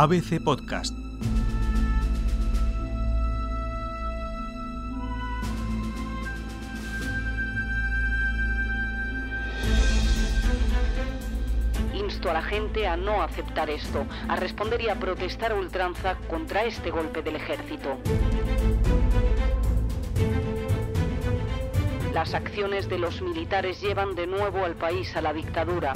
ABC Podcast. Insto a la gente a no aceptar esto, a responder y a protestar ultranza contra este golpe del ejército. Las acciones de los militares llevan de nuevo al país a la dictadura.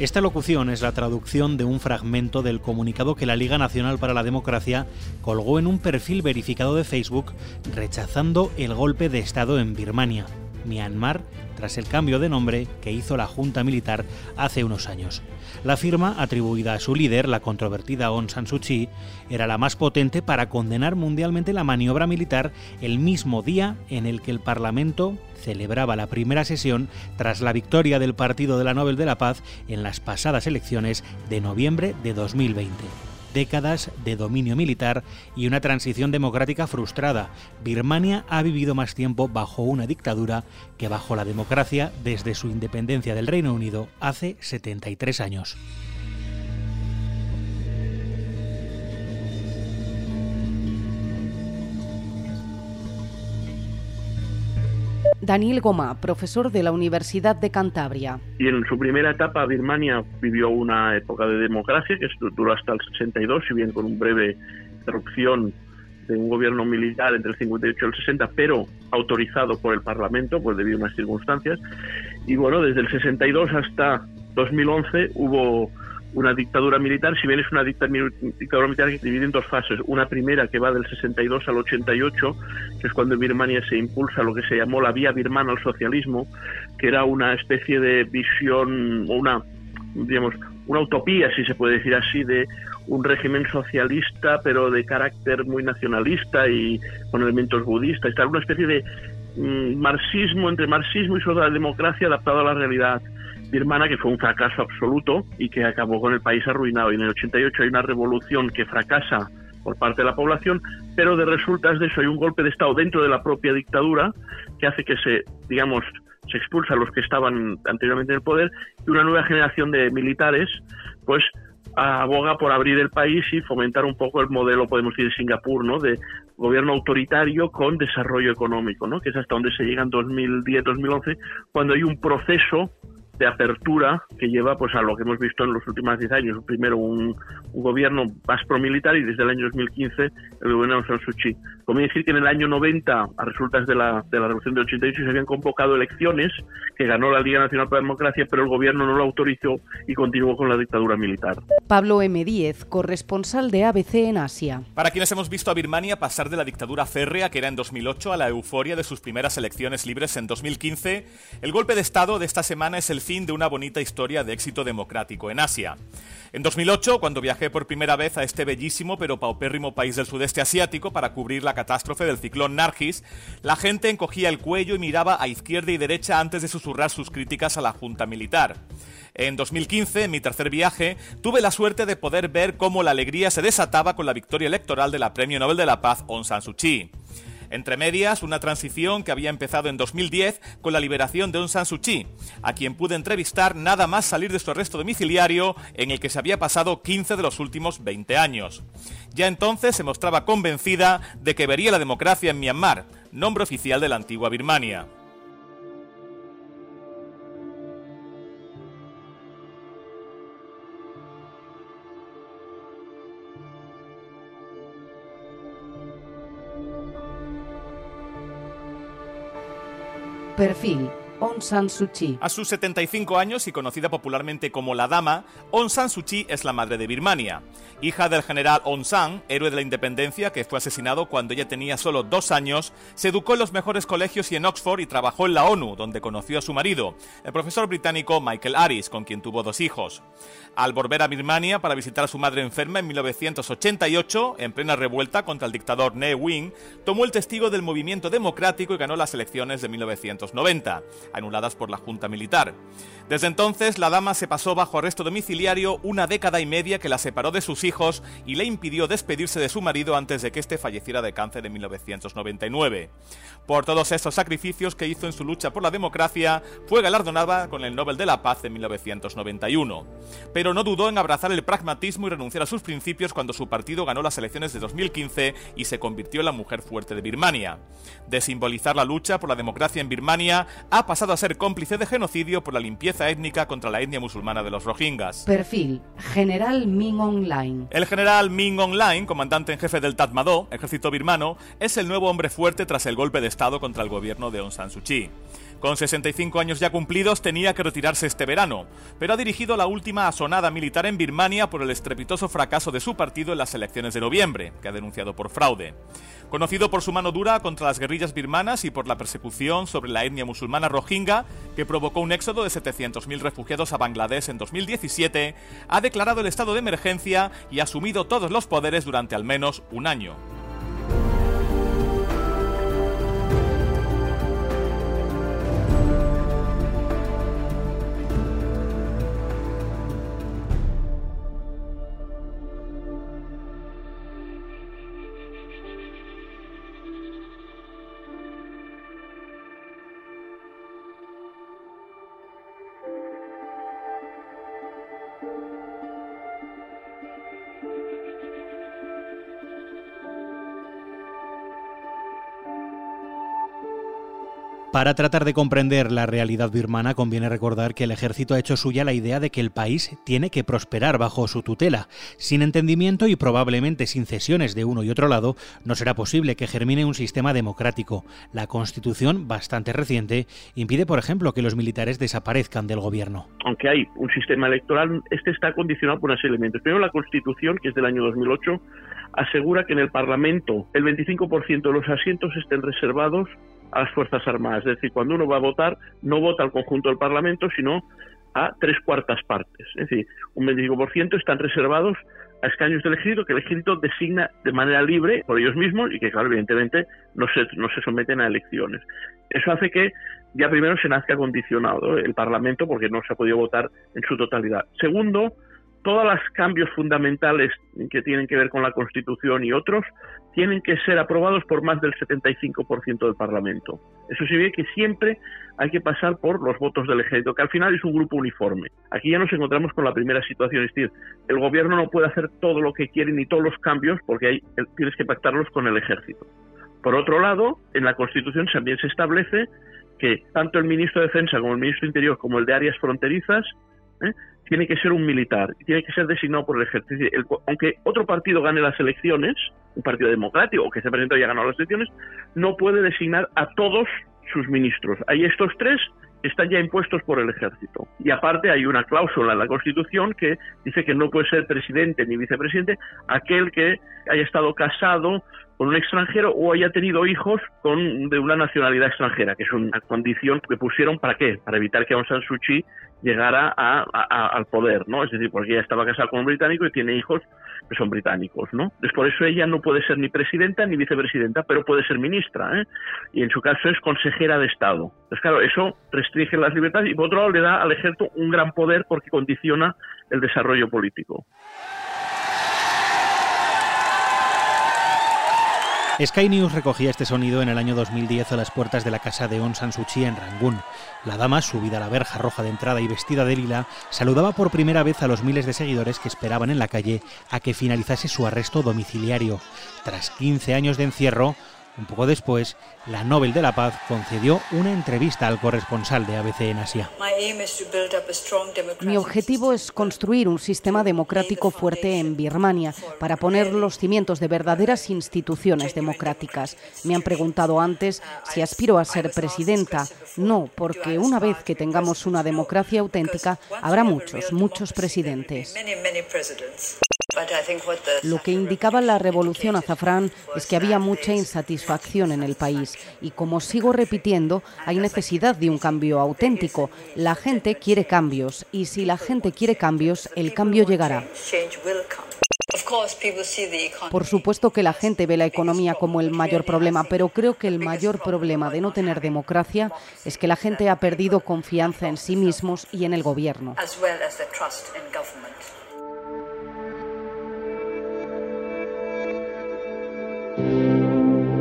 Esta locución es la traducción de un fragmento del comunicado que la Liga Nacional para la Democracia colgó en un perfil verificado de Facebook rechazando el golpe de Estado en Birmania, Myanmar, tras el cambio de nombre que hizo la Junta Militar hace unos años. La firma, atribuida a su líder, la controvertida Aung San Suu Kyi, era la más potente para condenar mundialmente la maniobra militar el mismo día en el que el Parlamento celebraba la primera sesión tras la victoria del Partido de la Nobel de la Paz en las pasadas elecciones de noviembre de 2020 décadas de dominio militar y una transición democrática frustrada. Birmania ha vivido más tiempo bajo una dictadura que bajo la democracia desde su independencia del Reino Unido hace 73 años. Daniel Goma, profesor de la Universidad de Cantabria. Y en su primera etapa Birmania vivió una época de democracia que duró hasta el 62, si bien con un breve interrupción de un gobierno militar entre el 58 y el 60, pero autorizado por el Parlamento, pues debido a unas circunstancias. Y bueno, desde el 62 hasta 2011 hubo una dictadura militar, si bien es una dictadura militar que se divide en dos fases. Una primera que va del 62 al 88, que es cuando en Birmania se impulsa lo que se llamó la vía birmana al socialismo, que era una especie de visión o una, digamos, una utopía, si se puede decir así, de un régimen socialista, pero de carácter muy nacionalista y con elementos budistas, una especie de mm, marxismo entre marxismo y democracia adaptado a la realidad birmana, que fue un fracaso absoluto y que acabó con el país arruinado. Y en el 88 hay una revolución que fracasa por parte de la población, pero de resultas de eso hay un golpe de Estado dentro de la propia dictadura que hace que se, digamos, se expulsa a los que estaban anteriormente en el poder y una nueva generación de militares, pues aboga por abrir el país y fomentar un poco el modelo, podemos decir, de Singapur, ¿no? De gobierno autoritario con desarrollo económico, ¿no? Que es hasta donde se llega en 2010-2011, cuando hay un proceso de apertura que lleva pues a lo que hemos visto en los últimos 10 años. Primero un, gobierno más promilitar y desde el año 2015 el gobierno de Aung San Suu Kyi. Como decir que en el año 90, a resultas de la, de la revolución del 88, se habían convocado elecciones que ganó la Liga Nacional para la Democracia, pero el gobierno no lo autorizó y continuó con la dictadura militar. Pablo M. Díez, corresponsal de ABC en Asia. Para quienes hemos visto a Birmania pasar de la dictadura férrea que era en 2008 a la euforia de sus primeras elecciones libres en 2015, el golpe de Estado de esta semana es el fin de una bonita historia de éxito democrático en Asia. En 2008, cuando viajé por primera vez a este bellísimo pero paupérrimo país del sudeste asiático para cubrir la catástrofe del ciclón Nargis, la gente encogía el cuello y miraba a izquierda y derecha antes de susurrar sus críticas a la junta militar. En 2015, en mi tercer viaje, tuve la suerte de poder ver cómo la alegría se desataba con la victoria electoral de la Premio Nobel de la Paz Aung San Suu Kyi. Entre medias, una transición que había empezado en 2010 con la liberación de Aung San Suu Kyi, a quien pude entrevistar nada más salir de su arresto domiciliario en el que se había pasado 15 de los últimos 20 años. Ya entonces se mostraba convencida de que vería la democracia en Myanmar, nombre oficial de la antigua Birmania. Perfil Aung San Suu Kyi. A sus 75 años y conocida popularmente como la Dama, Aung San Suu Kyi es la madre de Birmania. Hija del general Aung San, héroe de la independencia que fue asesinado cuando ella tenía solo dos años, se educó en los mejores colegios y en Oxford y trabajó en la ONU, donde conoció a su marido, el profesor británico Michael Harris, con quien tuvo dos hijos. Al volver a Birmania para visitar a su madre enferma en 1988, en plena revuelta contra el dictador Ne Win, tomó el testigo del movimiento democrático y ganó las elecciones de 1990 anuladas por la Junta Militar. Desde entonces, la dama se pasó bajo arresto domiciliario una década y media que la separó de sus hijos y le impidió despedirse de su marido antes de que éste falleciera de cáncer en 1999. Por todos estos sacrificios que hizo en su lucha por la democracia, fue galardonada con el Nobel de la Paz en 1991. Pero no dudó en abrazar el pragmatismo y renunciar a sus principios cuando su partido ganó las elecciones de 2015 y se convirtió en la mujer fuerte de Birmania. De simbolizar la lucha por la democracia en Birmania, ha pasado a ser cómplice de genocidio por la limpieza étnica contra la etnia musulmana de los Rohingyas. Perfil: General Ming Online. El general Ming Online, comandante en jefe del Tatmadaw, ejército birmano, es el nuevo hombre fuerte tras el golpe de estado contra el gobierno de Aung San Suu Kyi. Con 65 años ya cumplidos tenía que retirarse este verano, pero ha dirigido la última asonada militar en Birmania por el estrepitoso fracaso de su partido en las elecciones de noviembre, que ha denunciado por fraude. Conocido por su mano dura contra las guerrillas birmanas y por la persecución sobre la etnia musulmana rohingya, que provocó un éxodo de 700.000 refugiados a Bangladesh en 2017, ha declarado el estado de emergencia y ha asumido todos los poderes durante al menos un año. Para tratar de comprender la realidad birmana conviene recordar que el ejército ha hecho suya la idea de que el país tiene que prosperar bajo su tutela. Sin entendimiento y probablemente sin cesiones de uno y otro lado, no será posible que germine un sistema democrático. La constitución, bastante reciente, impide, por ejemplo, que los militares desaparezcan del gobierno. Aunque hay un sistema electoral, este está condicionado por unos elementos. Primero, la constitución, que es del año 2008, asegura que en el Parlamento el 25% de los asientos estén reservados a las Fuerzas Armadas. Es decir, cuando uno va a votar, no vota al conjunto del Parlamento, sino a tres cuartas partes. Es decir, un 25% están reservados a escaños del ejército que el ejército designa de manera libre por ellos mismos y que, claro, evidentemente no se, no se someten a elecciones. Eso hace que ya primero se nazca condicionado el Parlamento porque no se ha podido votar en su totalidad. Segundo, todos los cambios fundamentales que tienen que ver con la Constitución y otros tienen que ser aprobados por más del 75% del Parlamento. Eso significa que siempre hay que pasar por los votos del ejército, que al final es un grupo uniforme. Aquí ya nos encontramos con la primera situación, es decir, el gobierno no puede hacer todo lo que quiere ni todos los cambios porque hay, tienes que pactarlos con el ejército. Por otro lado, en la Constitución también se establece que tanto el ministro de Defensa como el ministro de Interior como el de Áreas Fronterizas ¿eh? tiene que ser un militar, tiene que ser designado por el ejército. aunque otro partido gane las elecciones, un partido democrático que se presenta y ha ganado las elecciones, no puede designar a todos sus ministros. Hay estos tres están ya impuestos por el ejército. Y aparte hay una cláusula en la Constitución que dice que no puede ser presidente ni vicepresidente aquel que haya estado casado con un extranjero o haya tenido hijos con de una nacionalidad extranjera, que es una condición que pusieron para qué? Para evitar que Aung San Suu Kyi llegara a, al poder, ¿no? Es decir, porque ella estaba casada con un británico y tiene hijos que son británicos, ¿no? Entonces, por eso ella no puede ser ni presidenta ni vicepresidenta, pero puede ser ministra, ¿eh? Y en su caso es consejera de Estado. Entonces, claro, eso restringe las libertades y por otro lado le da al ejército un gran poder porque condiciona el desarrollo político. Sky News recogía este sonido en el año 2010 a las puertas de la casa de Aung San en Rangún. La dama, subida a la verja roja de entrada y vestida de lila, saludaba por primera vez a los miles de seguidores que esperaban en la calle a que finalizase su arresto domiciliario. Tras 15 años de encierro, un poco después, la Nobel de la Paz concedió una entrevista al corresponsal de ABC en Asia. Mi objetivo es construir un sistema democrático fuerte en Birmania para poner los cimientos de verdaderas instituciones democráticas. Me han preguntado antes si aspiro a ser presidenta. No, porque una vez que tengamos una democracia auténtica, habrá muchos, muchos presidentes. Lo que indicaba la revolución azafrán es que había mucha insatisfacción en el país y como sigo repitiendo, hay necesidad de un cambio auténtico. La gente quiere cambios y si la gente quiere cambios, el cambio llegará. Por supuesto que la gente ve la economía como el mayor problema, pero creo que el mayor problema de no tener democracia es que la gente ha perdido confianza en sí mismos y en el gobierno.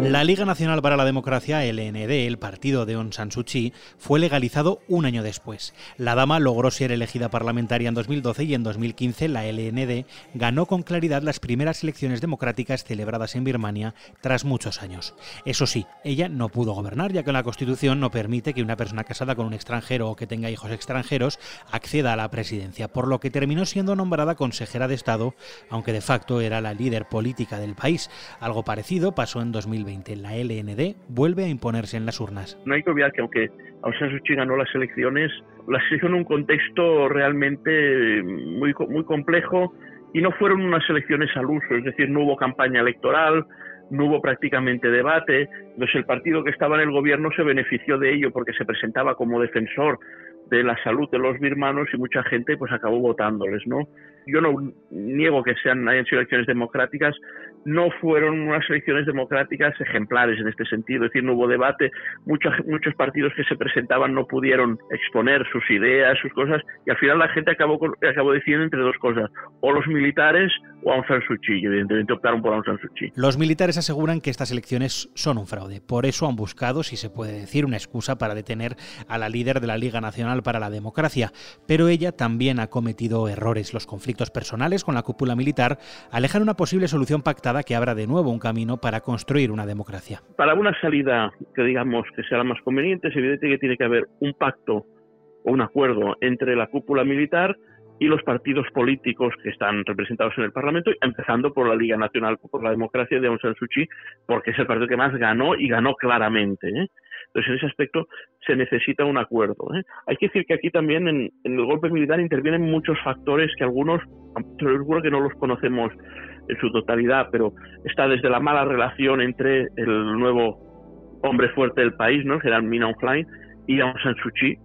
La Liga Nacional para la Democracia, LND, el partido de Aung San Suu Kyi, fue legalizado un año después. La dama logró ser elegida parlamentaria en 2012 y en 2015 la LND ganó con claridad las primeras elecciones democráticas celebradas en Birmania tras muchos años. Eso sí, ella no pudo gobernar ya que la Constitución no permite que una persona casada con un extranjero o que tenga hijos extranjeros acceda a la presidencia, por lo que terminó siendo nombrada consejera de Estado, aunque de facto era la líder política del país. Algo parecido pasó en 2020 la LND vuelve a imponerse en las urnas. No hay que olvidar que aunque Aung San Suu Kyi ganó las elecciones, las hizo en un contexto realmente muy, muy complejo y no fueron unas elecciones al uso, es decir, no hubo campaña electoral, no hubo prácticamente debate, entonces el partido que estaba en el gobierno se benefició de ello porque se presentaba como defensor de la salud de los birmanos y mucha gente pues acabó votándoles, ¿no? Yo no niego que sean hayan sido elecciones democráticas, no fueron unas elecciones democráticas ejemplares en este sentido, es decir, no hubo debate, muchos, muchos partidos que se presentaban no pudieron exponer sus ideas, sus cosas, y al final la gente acabó, acabó decidiendo entre dos cosas, o los militares o Aung San Suu Kyi, evidentemente optaron por Aung San Suu Kyi. Los militares aseguran que estas elecciones son un fraude, por eso han buscado, si se puede decir, una excusa para detener a la líder de la Liga Nacional para la Democracia, pero ella también ha cometido errores. Los conflictos personales con la cúpula militar alejan una posible solución pactada que abra de nuevo un camino para construir una democracia. Para una salida que digamos que sea la más conveniente, es evidente que tiene que haber un pacto o un acuerdo entre la cúpula militar y los partidos políticos que están representados en el Parlamento, empezando por la Liga Nacional por la Democracia de Aung San Suu Kyi, porque es el partido que más ganó y ganó claramente. ¿eh? Entonces, en ese aspecto se necesita un acuerdo. ¿eh? Hay que decir que aquí también en, el golpe militar intervienen muchos factores que algunos, seguro que no los conocemos en su totalidad, pero está desde la mala relación entre el nuevo hombre fuerte del país, ¿no? General Min Aung Hlaing, y Aung San Suu Kyi.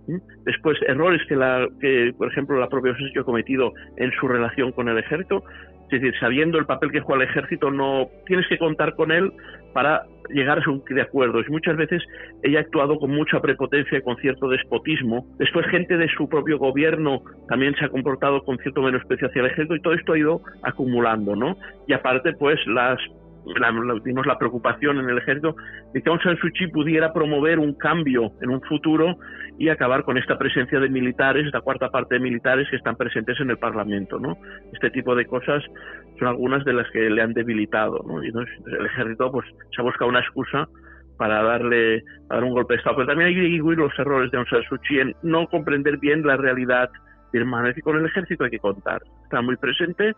Después, errores que, la, que, por ejemplo, la propia Aung ha cometido en su relación con el ejército. Es decir, sabiendo el papel que juega el ejército, no tienes que contar con él para llegar a un de acuerdos. Y muchas veces ella ha actuado con mucha prepotencia con cierto despotismo. Después, gente de su propio gobierno también se ha comportado con cierto menosprecio hacia el ejército y todo esto ha ido acumulando, ¿no? Y aparte, pues, las la, la, la preocupación en el ejército de que Aung San Suu Kyi pudiera promover un cambio en un futuro y acabar con esta presencia de militares, esta cuarta parte de militares que están presentes en el Parlamento, ¿no? Este tipo de cosas son algunas de las que le han debilitado, ¿no? Y entonces el ejército pues se ha buscado una excusa para darle dar un golpe de estado, pero también hay que distinguir los errores de Aung San Suu Kyi en no comprender bien la realidad birmana, es que con el ejército hay que contar, está muy presente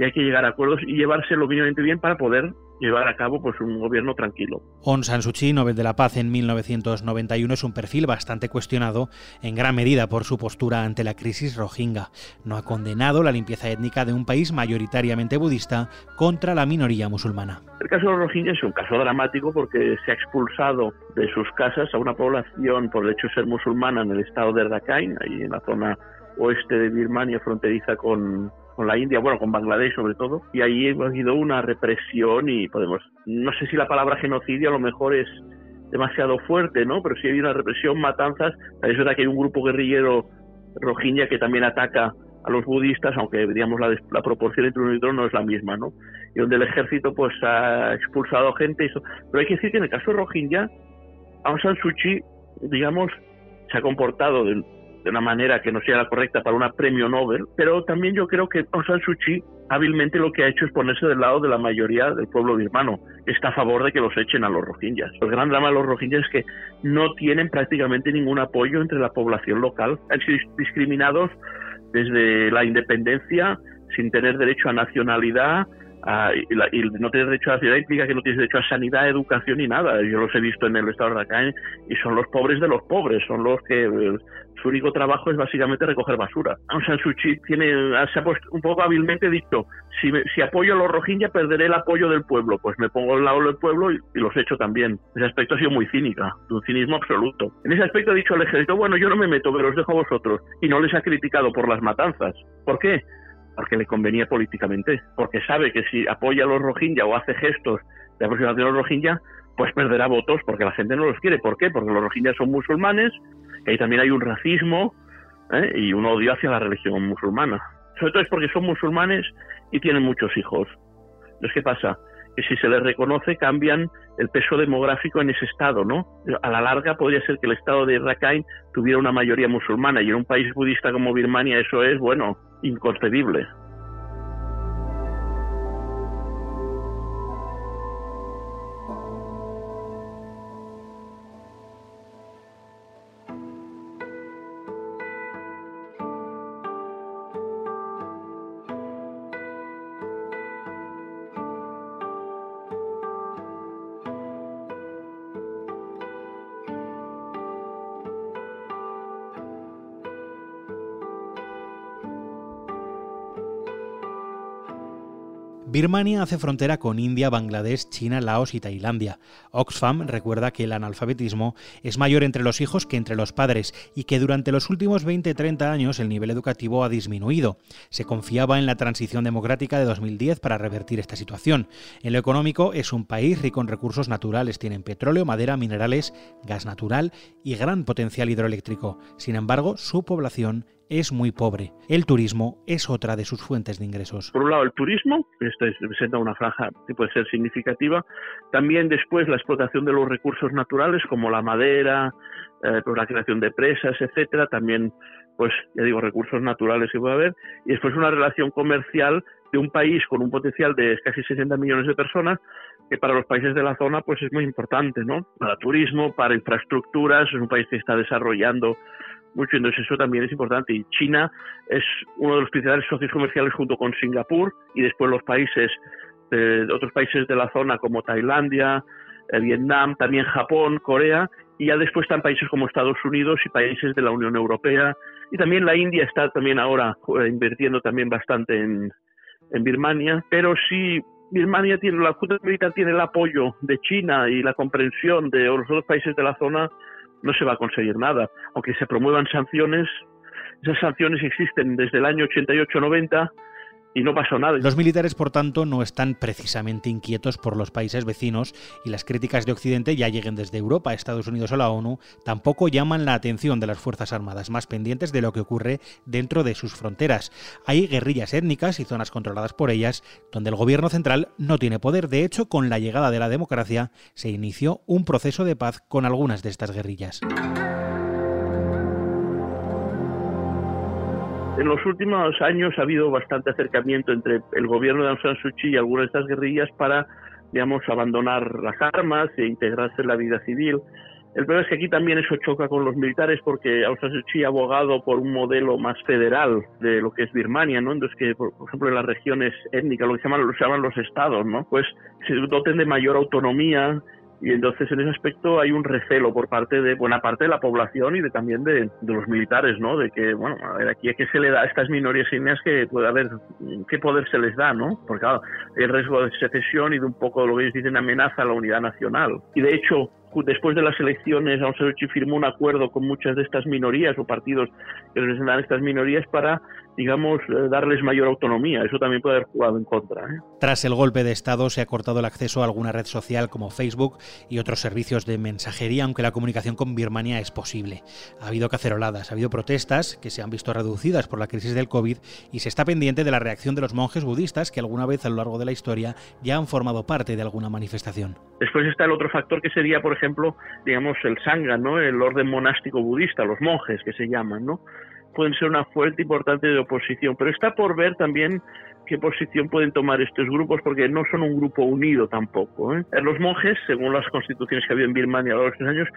y hay que llegar a acuerdos y llevárselo mínimamente bien para poder llevar a cabo pues un gobierno tranquilo. Aung San Suu Kyi, Nobel de la Paz en 1991, es un perfil bastante cuestionado en gran medida por su postura ante la crisis rohingya. No ha condenado la limpieza étnica de un país mayoritariamente budista contra la minoría musulmana. El caso de los rohingya es un caso dramático porque se ha expulsado de sus casas a una población por el hecho de ser musulmana en el estado de Rakhine, ahí en la zona oeste de Birmania fronteriza con, con la India, bueno, con Bangladesh sobre todo, y ahí ha habido una represión y podemos, no sé si la palabra genocidio a lo mejor es demasiado fuerte, ¿no? Pero sí hay una represión, matanzas, es verdad que hay un grupo guerrillero rojiña que también ataca a los budistas, aunque digamos la, la, proporción entre uno y otro no es la misma, ¿no? Y donde el ejército pues ha expulsado gente, pero hay que decir que en el caso de Rohingya, Aung San Suu Kyi, digamos, se ha comportado de, de una manera que no sea la correcta para una premio Nobel, pero también yo creo que Aung San hábilmente lo que ha hecho es ponerse del lado de la mayoría del pueblo birmano, está a favor de que los echen a los rohingyas. El gran drama de los rohingyas es que no tienen prácticamente ningún apoyo entre la población local. Han sido discriminados desde la independencia, sin tener derecho a nacionalidad, y, no tener derecho a la ciudad implica que no tienes derecho a sanidad, educación y nada. Yo los he visto en el estado de Rakhine y son los pobres de los pobres, son los que eh, su único trabajo es básicamente recoger basura. Aung San Suu Kyi tiene, se ha puesto un poco hábilmente dicho, si, si apoyo a los Rohingya perderé el apoyo del pueblo, pues me pongo al lado del pueblo y, los echo también. Ese aspecto ha sido muy cínica, un cinismo absoluto. En ese aspecto ha dicho el ejército, bueno, yo no me meto, pero os dejo a vosotros. Y no les ha criticado por las matanzas. ¿Por qué? Porque le convenía políticamente, porque sabe que si apoya a los Rohingya o hace gestos de aproximación a los Rohingya, pues perderá votos porque la gente no los quiere. ¿Por qué? Porque los Rohingya son musulmanes, que ahí también hay un racismo ¿eh? y un odio hacia la religión musulmana. Sobre todo es porque son musulmanes y tienen muchos hijos. Entonces, ¿qué pasa? Que si se les reconoce cambian el peso demográfico en ese estado, ¿no? A la larga podría ser que el estado de Rakhine tuviera una mayoría musulmana y en un país budista como Birmania eso es, bueno, inconcebible. Birmania hace frontera con India, Bangladesh, China, Laos y Tailandia. Oxfam recuerda que el analfabetismo es mayor entre los hijos que entre los padres y que durante los últimos 20-30 años el nivel educativo ha disminuido. Se confiaba en la transición democrática de 2010 para revertir esta situación. En lo económico es un país rico en recursos naturales, tienen petróleo, madera, minerales, gas natural y gran potencial hidroeléctrico. Sin embargo, su población es muy pobre. El turismo es otra de sus fuentes de ingresos. Por un lado, el turismo, esto representa una franja que puede ser significativa. También después la explotación de los recursos naturales como la madera, eh, pues la creación de presas, etcétera. También, pues ya digo, recursos naturales que puede haber. Y después una relación comercial de un país con un potencial de casi 60 millones de personas que para los países de la zona pues es muy importante, ¿no? Para turismo, para infraestructuras, es un país que está desarrollando mucho, entonces eso también es importante. Y China es uno de los principales socios comerciales junto con Singapur y después los países, otros países de la zona como Tailandia, eh, Vietnam, también Japón, Corea, y ya después están países como Estados Unidos y países de la Unión Europea. Y también la India está también ahora eh, invirtiendo también bastante en, en Birmania, pero sí Birmania tiene, la Junta Militar tiene el apoyo de China y la comprensión de los otros países de la zona, no se va a conseguir nada. Aunque se promuevan sanciones, esas sanciones existen desde el año 88-90 y no pasó nada. Los militares, por tanto, no están precisamente inquietos por los países vecinos y las críticas de Occidente, ya lleguen desde Europa, Estados Unidos o la ONU, tampoco llaman la atención de las Fuerzas Armadas, más pendientes de lo que ocurre dentro de sus fronteras. Hay guerrillas étnicas y zonas controladas por ellas, donde el gobierno central no tiene poder. De hecho, con la llegada de la democracia, se inició un proceso de paz con algunas de estas guerrillas. En los últimos años ha habido bastante acercamiento entre el gobierno de Aung San Suu Kyi y algunas de estas guerrillas para, digamos, abandonar las armas e integrarse en la vida civil. El problema es que aquí también eso choca con los militares porque Aung San Suu Kyi ha abogado por un modelo más federal de lo que es Birmania, ¿no? Entonces que, por, ejemplo, en las regiones étnicas, lo que se llaman, lo llaman los estados, ¿no? Pues se doten de mayor autonomía y entonces en ese aspecto hay un recelo por parte de buena parte de la población y de también de, los militares, ¿no? De que, bueno, a ver, aquí a qué se le da a estas minorías étnicas que puede haber, qué poder se les da, ¿no? Porque claro, el riesgo de secesión y de un poco lo que ellos dicen amenaza a la unidad nacional. Y de hecho, después de las elecciones, Aung San firmó un acuerdo con muchas de estas minorías o partidos que representan estas minorías para, digamos, eh, darles mayor autonomía. Eso también puede haber jugado en contra. ¿eh? Tras el golpe de Estado se ha cortado el acceso a alguna red social como Facebook y otros servicios de mensajería, aunque la comunicación con Birmania es posible. Ha habido caceroladas, ha habido protestas que se han visto reducidas por la crisis del COVID y se está pendiente de la reacción de los monjes budistas que alguna vez a lo largo de la historia ya han formado parte de alguna manifestación. Después está el otro factor que sería, por ejemplo, digamos, el Sangha, ¿no? El orden monástico budista, los monjes que se llaman, ¿no? Pueden ser una fuente importante de oposición, pero está por ver también qué posición pueden tomar estos grupos, porque no son un grupo unido tampoco. ¿eh? Los monjes, según las constituciones que había en Birmania a lo largo de estos años,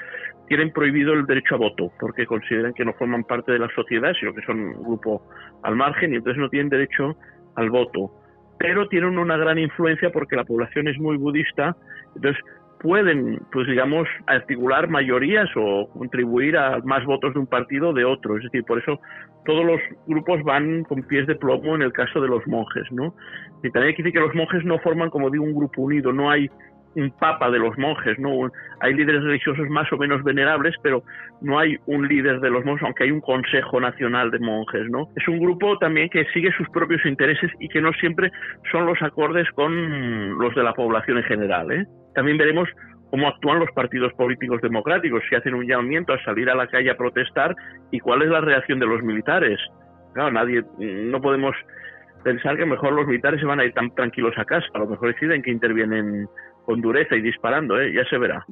tienen prohibido el derecho a voto, porque consideran que no forman parte de la sociedad, sino que son un grupo al margen y entonces no tienen derecho al voto. Pero tienen una gran influencia porque la población es muy budista, entonces pueden, pues digamos, articular mayorías o contribuir a más votos de un partido o de otro. Es decir, por eso todos los grupos van con pies de plomo en el caso de los monjes, ¿no? Y también hay que decir que los monjes no forman, como digo, un grupo unido, no hay un papa de los monjes, ¿no? Hay líderes religiosos más o menos venerables, pero no hay un líder de los monjes, aunque hay un Consejo Nacional de Monjes, ¿no? Es un grupo también que sigue sus propios intereses y que no siempre son los acordes con los de la población en general, ¿eh? También veremos cómo actúan los partidos políticos democráticos, si hacen un llamamiento a salir a la calle a protestar y cuál es la reacción de los militares. Claro, nadie, no podemos pensar que mejor los militares se van a ir tan tranquilos a casa, a lo mejor deciden que intervienen con dureza y disparando, ¿eh? ya se verá.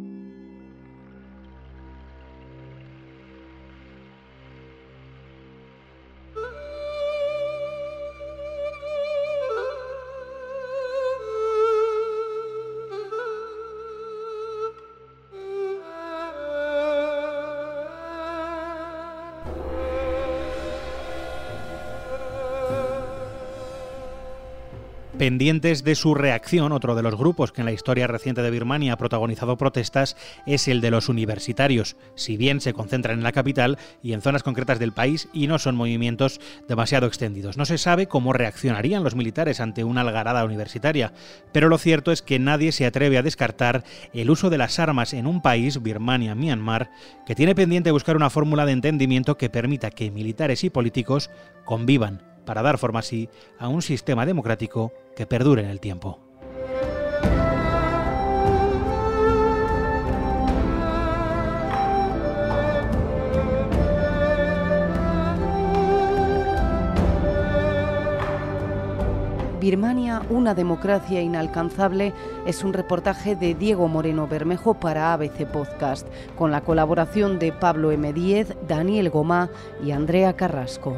Pendientes de su reacción, otro de los grupos que en la historia reciente de Birmania ha protagonizado protestas es el de los universitarios, si bien se concentran en la capital y en zonas concretas del país y no son movimientos demasiado extendidos. No se sabe cómo reaccionarían los militares ante una algarada universitaria, pero lo cierto es que nadie se atreve a descartar el uso de las armas en un país, Birmania, Myanmar, que tiene pendiente buscar una fórmula de entendimiento que permita que militares y políticos convivan para dar forma así a un sistema democrático que perdure en el tiempo. Birmania, una democracia inalcanzable, es un reportaje de Diego Moreno Bermejo para ABC Podcast, con la colaboración de Pablo M. Díez, Daniel Gomá y Andrea Carrasco.